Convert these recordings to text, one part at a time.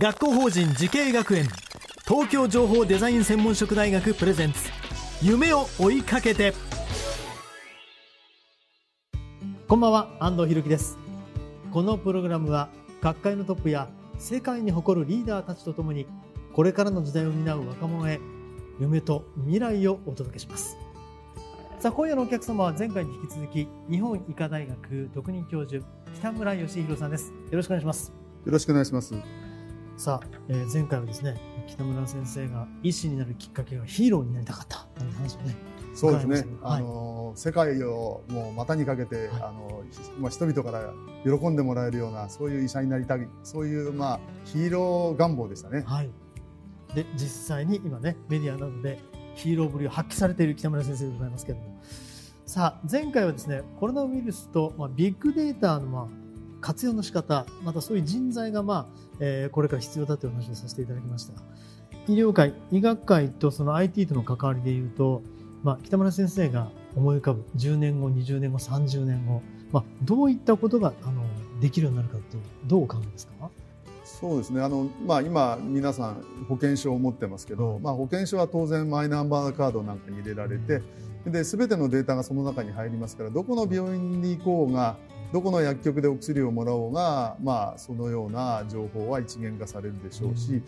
学校法人慈恵学園。東京情報デザイン専門職大学プレゼンツ。夢を追いかけて。こんばんは安藤博樹です。このプログラムは学会のトップや世界に誇るリーダーたちとともにこれからの時代を担う若者へ夢と未来をお届けします。さあ今夜のお客様は前回に引き続き日本医科大学特任教授北村義弘さんです。よろしくお願いします。よろしくお願いします。さあ、えー前回はですね北村先生が医師になるきっかけがヒーローになりたかった。という話をねそうですね。はい。あの世界をもう股にかけて、はい。あのひまあ人々から喜んでもらえるようなそういう医者になりたい、そういうまあヒーロー願望でしたね。はい。で実際に今ねメディアなどでヒーローぶりを発揮されている北村先生でございますけれども。さあ前回はですねコロナウイルスと、まあ、ビッグデータの、まあ、活用の仕方またそういう人材が、まあえーこれから必要だという話をさせていただきました医療界医学界とその IT との関わりでいうと、まあ、北村先生が思い浮かぶ10年後20年後30年後、まあ、どういったことがあのできるようになるかってどうお考えですか？そうですね。あのまあ今皆さん保険証を持ってますけど、まあ保険証は当然マイナンバーカードなんかに入れられて、で全てのデータがその中に入りますから、どこの病院に行こうが。どこの薬局でお薬をもらおうが、まあ、そのような情報は一元化されるでしょうし、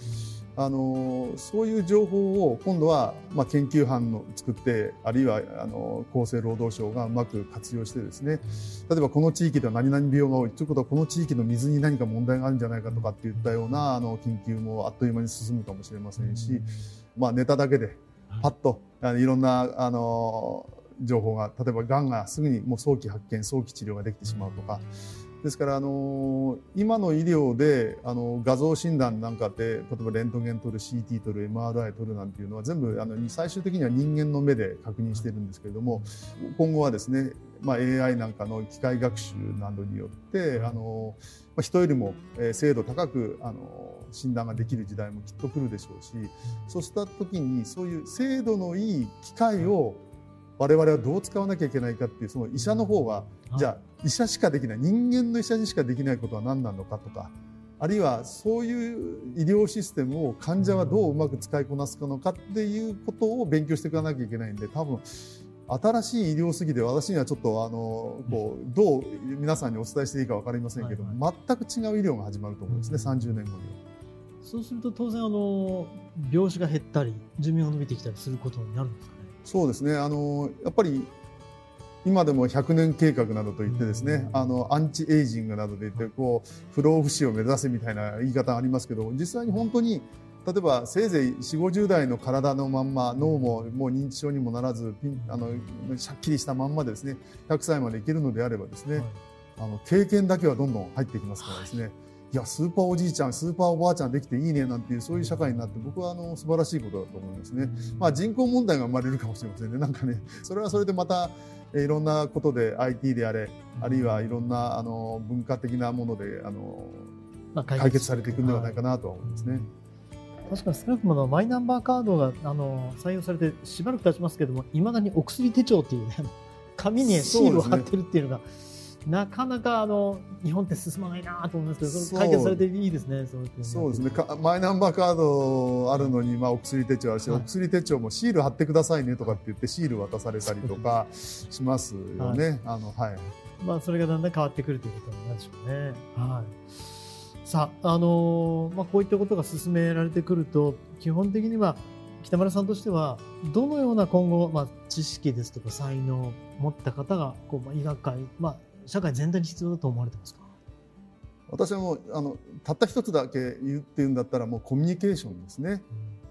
あのそういう情報を今度は、まあ、研究班の作ってあるいはあの厚生労働省がうまく活用してですね例えばこの地域では何々病が多いということはこの地域の水に何か問題があるんじゃないかとかっていったようなあの研究もあっという間に進むかもしれませんし、まあ、ネタだけでパッとあのいろんなあの情報が例えばがんがすぐにもう早期発見早期治療ができてしまうとか。ですから、あの今の医療であの画像診断なんかで例えばレントゲン取る CT 取る MRI 取るなんていうのは全部あの最終的には人間の目で確認してるんですけれども今後はですね、まあ、AI なんかの機械学習などによってあの、まあ、人よりも精度高くあの診断ができる時代もきっと来るでしょうしそうした時にそういう精度のいい機械を我々はどう使わなきゃいけないかっていうその医者の方はじゃあ医者しかできない。人間の医者にしかできないことは何なのかとか。あるいはそういう医療システムを患者はどううまく使いこなすのかっていうことを勉強していかなきゃいけないんで多分新しい医療すぎて私にはちょっとあのこうどう皆さんにお伝えしていいか分かりませんけど、はい全く違う医療が始まると思うんですね、30年後には。そうすると当然あの病死が減ったり寿命が伸びてきたりすることになるんですか？ね。そうですね。あのやっぱり今でも100年計画などといってですね、あのアンチエイジングなどで言ってこう不老不死を目指せみたいな言い方がありますけど実際に本当に例えばせいぜい4 5 0代の体のまんま脳ももう認知症にもならずあのしゃっきりしたまんまでですね100歳までいけるのであればですね、はい。あの経験だけはどんどん入ってきますからですね、い、やスーパーおじいちゃんスーパーおばあちゃんできていいねなんていうそういう社会になって僕はあの素晴らしいことだと思いますね。まあ、人口問題が生まれるかもしれませんね。なんかね、それはそれでまた、えーいろんなことで IT であれ、あるいはいろんなあの文化的なものであのまあ解決されていくんではないかなとは思いますね。確かに少なくともマイナンバーカードがあの採用されてしばらく経ちますけどもいまだにお薬手帳っていうね紙にシールを貼ってるっていうのがなかなかあの日本って進まないなと思いますけど解決されていいですねそうですね。かマイナンバーカードあるのに、まあ、お薬手帳あるし、はいお薬手帳もシール貼ってくださいねとかって言ってシール渡されたりとかしますよね。あの、はい。まあ、それがだんだん変わってくるということになるでしょうね。はい。さあ、あのーまあ、こういったことが進められてくると、基本的には北村さんとしてはどのような今後、まあ、知識ですとか才能を持った方がこう、まあ、医学界、まあ、社会全体に必要だと思われてますか？私はもうあのたった一つだけ言うっていうんだったらもうコミュニケーションですね。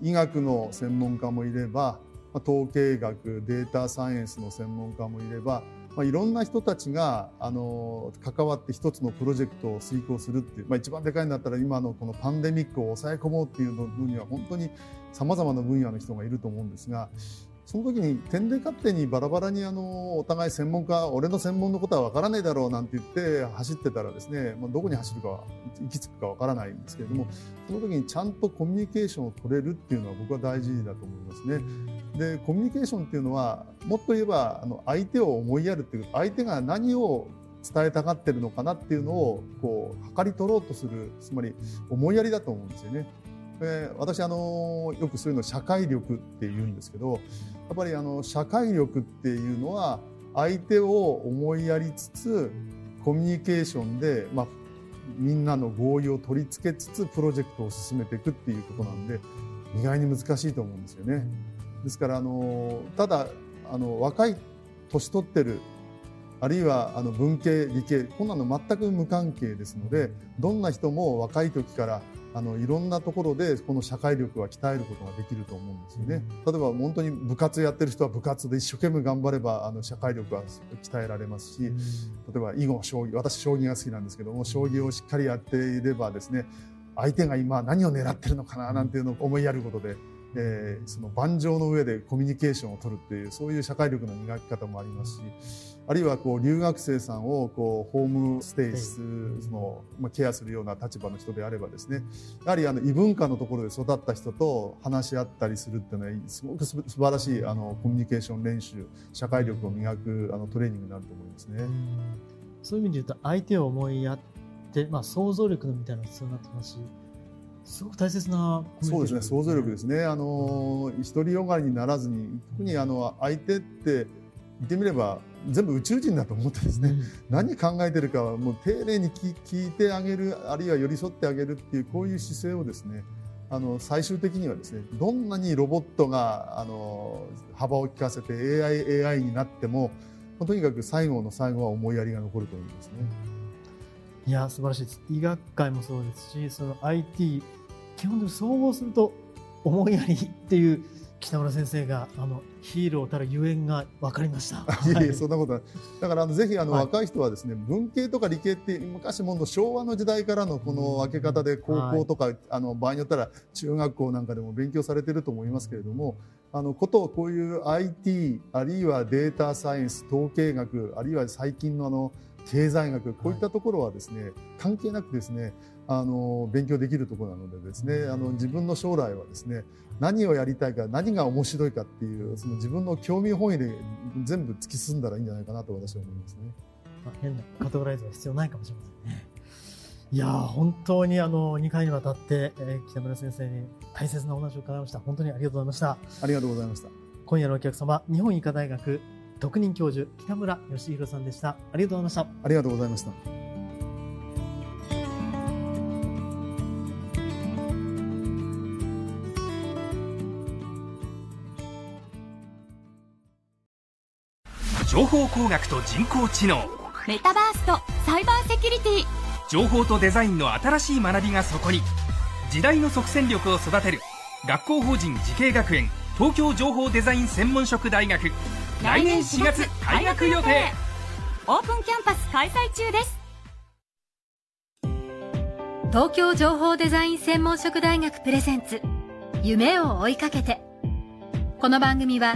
医学の専門家もいれば統計学データサイエンスの専門家もいれば、まあ、いろんな人たちがあの関わって一つのプロジェクトを遂行するっていう、まあ、一番でかいんだったら今のこのパンデミックを抑え込もうっていうのには本当にさまざまな分野の人がいると思うんですがその時に点で勝手にバラバラにあのお互い専門家俺の専門のことは分からないだろうなんて言って走ってたらですね、まあ、どこに走るかは行き着くか分からないんですけれどもその時にちゃんとコミュニケーションを取れるっていうのは僕は大事だと思いますね。でコミュニケーションっていうのはもっと言えばあの相手を思いやるっていう相手が何を伝えたがってるのかなっていうのをこう測り取ろうとするつまり思いやりだと思うんですよね。で私あのよくそういうの社会力って言うんですけどやっぱりあの社会力っていうのは相手を思いやりつつコミュニケーションで、まあ、みんなの合意を取り付けつつプロジェクトを進めていくっていうことなんで意外に難しいと思うんですよね。ですからあのただあの若い年取ってるあるいはあの文系理系こんなの全く無関係ですのでどんな人も若い時からあのいろんなところでこの社会力は鍛えることができると思うんですよね。例えば本当に部活やってる人は部活で一生懸命頑張ればあの社会力は鍛えられますし例えば囲碁将棋私将棋が好きなんですけども将棋をしっかりやっていればですね相手が今何を狙ってるのかななんていうのを思いやることでえー、その盤上の上でコミュニケーションを取るっていうそういう社会力の磨き方もありますしあるいはこう留学生さんをこうホームステイすその、まあ、ケアするような立場の人であればですねやはりあの異文化のところで育った人と話し合ったりするっていうのはすごく素晴らしいあのコミュニケーション練習社会力を磨くあのトレーニングになると思いますね。そういう意味で言うと相手を思いやって、まあ、想像力みたいなのが必要になってますしすごく大切なそうですね。想像力ですね。あの独りよがりにならずに特にあの相手って言ってみれば全部宇宙人だと思ってですね、うん、何考えてるかはもう丁寧に聞いてあげるあるいは寄り添ってあげるっていうこういう姿勢をですねあの最終的にはですねどんなにロボットがあの幅を利かせて AI, AI になってもとにかく最後の最後は思いやりが残ると思うんですね。いや素晴らしいです。医学界もそうですしその IT 基本的に総合すると思いやりっていう北村先生があのヒーローたるゆえんが分かりました。いえいえそんなことない。だからあのぜひあの、はい、若い人はですね文系とか理系って昔もの昭和の時代からのこの分け方で高校とか、はい、あの場合によったら中学校なんかでも勉強されてると思いますけれども。あのことをこういう IT あるいはデータサイエンス統計学あるいは最近のあの経済学こういったところはですね、はい、関係なくですねあの勉強できるところなのでですねあの自分の将来はですね何をやりたいか何が面白いかっていうその自分の興味本位で全部突き進んだらいいんじゃないかなと私は思いますね。まあ、変なカテゴライズは必要ないかもしれませんね。いや本当にあの2回にわたって、えー、北村先生に大切なお話を伺いました。本当にありがとうございました。ありがとうございました。今夜のお客様、日本医科大学特任教授北村義弘さんでした。ありがとうございました。ありがとうございました。情報工学と人工知能。メタバースとサイバーセキュリティ。情報とデザインの新しい学びがそこに。時代の即戦力を育てる。学校法人慈恵学園。東京情報デザイン専門職大学。来年4月開学予定。オープンキャンパス開催中です。東京情報デザイン専門職大学プレゼンツ。夢を追いかけて。この番組は